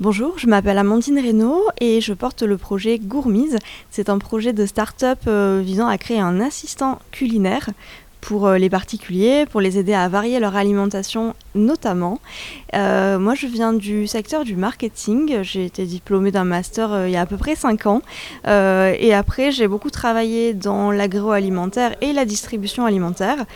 Bonjour, je m'appelle Amandine Reynaud et je porte le projet Gourmise. C'est un projet de start-up euh, visant à créer un assistant culinaire pour euh, les particuliers, pour les aider à varier leur alimentation notamment. Euh, moi, je viens du secteur du marketing. J'ai été diplômée d'un master il y a à peu près 5 ans. et après, j'ai beaucoup travaillé dans l'agroalimentaire et la distribution alimentaire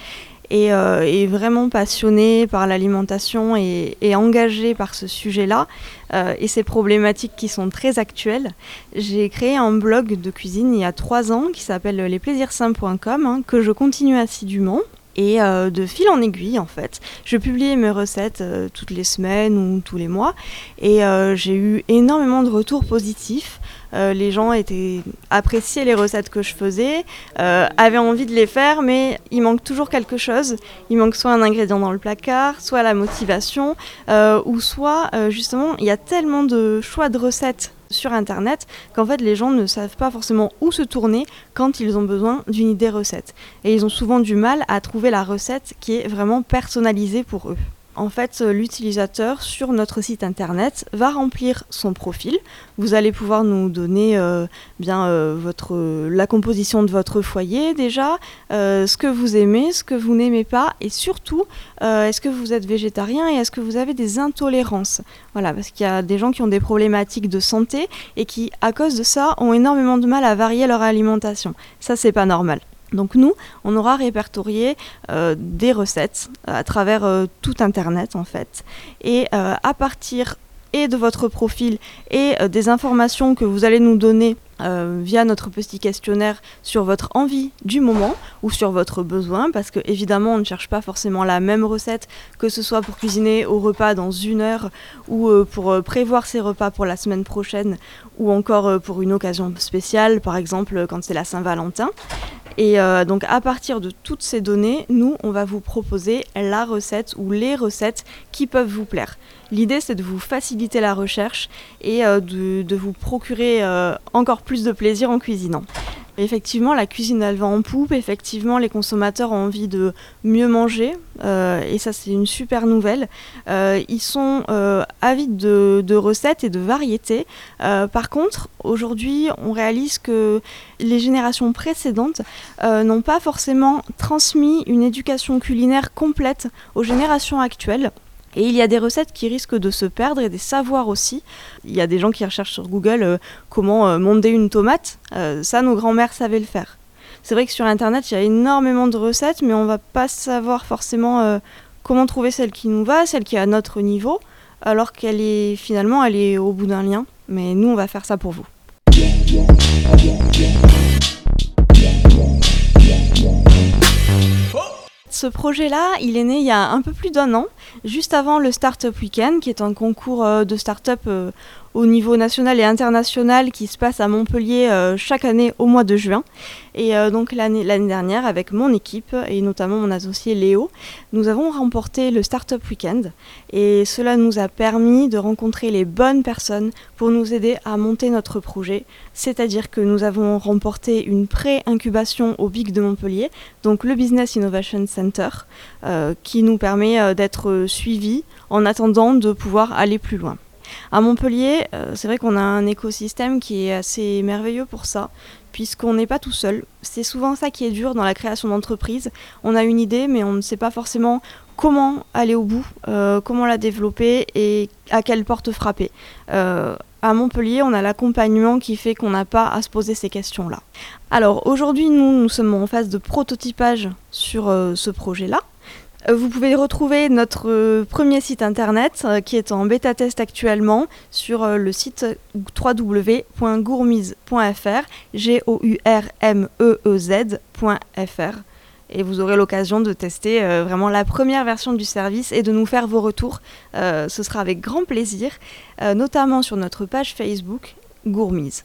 et euh, est vraiment passionné par l'alimentation et, engagé par ce sujet-là euh, et ces problématiques qui sont très actuelles. J'ai créé un blog de cuisine il y a trois ans qui s'appelle lesplaisirsains.com hein, que je continue assidûment. Et euh, de fil en aiguille, en fait, je publie mes recettes toutes les semaines ou tous les mois. Et j'ai eu énormément de retours positifs. Euh, les gens étaient appréciaient les recettes que je faisais, euh, avaient envie de les faire, mais il manque toujours quelque chose. Il manque soit un ingrédient dans le placard, soit la motivation, euh, ou soit justement il y a tellement de choix de recettes sur internet qu'en fait les gens ne savent pas forcément où se tourner quand ils ont besoin d'une idée recette. Et ils ont souvent du mal à trouver la recette qui est vraiment personnalisée pour eux. En fait, euh, l'utilisateur sur notre site internet va remplir son profil. Vous allez pouvoir nous donner euh, bien euh, votre, la composition de votre foyer déjà, ce que vous aimez, ce que vous n'aimez pas, et surtout, est-ce que vous êtes végétarien et est-ce que vous avez des intolérances? Voilà, parce qu'il y a des gens qui ont des problématiques de santé et qui, à cause de ça, ont énormément de mal à varier leur alimentation. Ça, c'est pas normal. Donc nous, on aura répertorié euh, des recettes euh, à travers euh, tout Internet en fait. Et à partir et de votre profil et des informations que vous allez nous donner via notre petit questionnaire sur votre envie du moment ou sur votre besoin, parce que évidemment on ne cherche pas forcément la même recette, que ce soit pour cuisiner au repas dans une heure ou pour prévoir ses repas pour la semaine prochaine ou encore pour une occasion spéciale, par exemple quand c'est la Saint-Valentin. Et euh, donc à partir de toutes ces données, nous, on va vous proposer la recette ou les recettes qui peuvent vous plaire. L'idée, c'est de vous faciliter la recherche et euh, de, vous procurer euh, encore plus de plaisir en cuisinant. Effectivement, la cuisine, elle va en poupe. Effectivement, les consommateurs ont envie de mieux manger. Euh, et ça, c'est une super nouvelle. Euh, ils sont euh, avides de, recettes et de variétés. par contre, aujourd'hui, on réalise que les générations précédentes n'ont pas forcément transmis une éducation culinaire complète aux générations actuelles. Et il y a des recettes qui risquent de se perdre et des savoirs aussi. Il y a des gens qui recherchent sur Google euh, comment euh, monter une tomate. Euh, ça, nos grands-mères savaient le faire. C'est vrai que sur Internet, il y a énormément de recettes, mais on va pas savoir forcément comment trouver celle qui nous va, celle qui est à notre niveau, alors qu'elle est finalement, elle est au bout d'un lien. Mais nous, on va faire ça pour vous. Ce projet-là, il est né il y a un peu plus d'un an, juste avant le Startup Weekend, qui est un concours euh, de start-up euh, au niveau national et international qui se passe à Montpellier euh, chaque année au mois de juin. Et euh, donc l'année dernière, avec mon équipe et notamment mon associé Léo, nous avons remporté le Startup Weekend. Et cela nous a permis de rencontrer les bonnes personnes pour nous aider à monter notre projet. C'est-à-dire que nous avons remporté une pré-incubation au BIC de Montpellier, donc le Business Innovation Center, euh, qui nous permet d'être suivis en attendant de pouvoir aller plus loin. À Montpellier, euh, c'est vrai qu'on a un écosystème qui est assez merveilleux pour ça, puisqu'on n'est pas tout seul. C'est souvent ça qui est dur dans la création d'entreprise. On a une idée, mais on ne sait pas forcément comment aller au bout, euh, comment la développer et à quelle porte frapper. Euh, à Montpellier, on a l'accompagnement qui fait qu'on n'a pas à se poser ces questions-là. Alors aujourd'hui, nous, nous sommes en phase de prototypage sur ce projet-là. Euh, vous pouvez retrouver notre euh, premier site internet euh, qui est en bêta test actuellement sur le site www.gourmise.fr, e e et vous aurez l'occasion de tester vraiment la première version du service et de nous faire vos retours. ce sera avec grand plaisir, notamment sur notre page Facebook Gourmise.